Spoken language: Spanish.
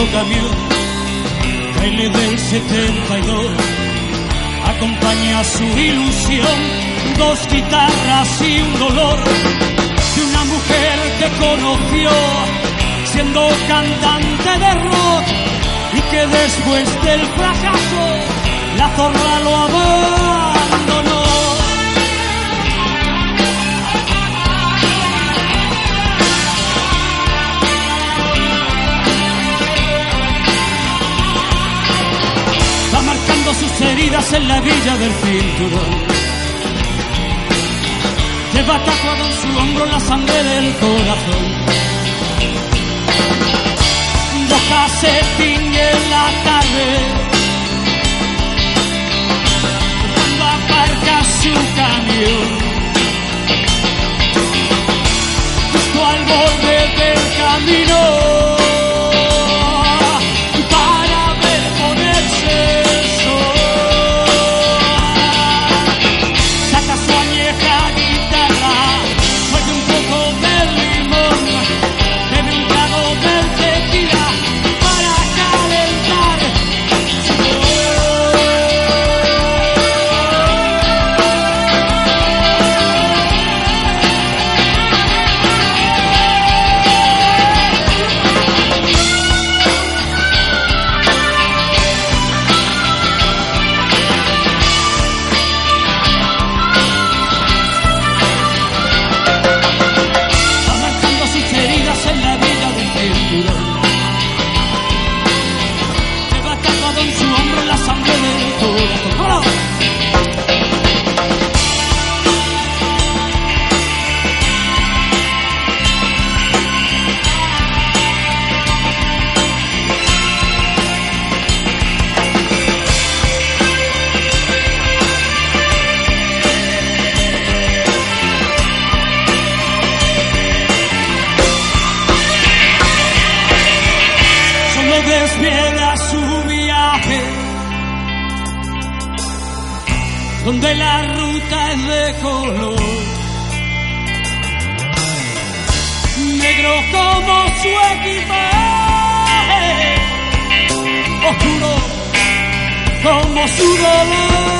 Viejo camión, baile del 72, acompaña su ilusión, dos guitarras y un dolor de una mujer que conoció siendo cantante de rock y que después del fracaso la zorra lo abandonó. En la villa del cinturón. Lleva tatuado en su hombro la sangre del corazón. Roja se tiñe en la tarde. Aparca su camión. Justo al borde del camino donde la ruta es de color, negro como su equipaje, oscuro como su dolor.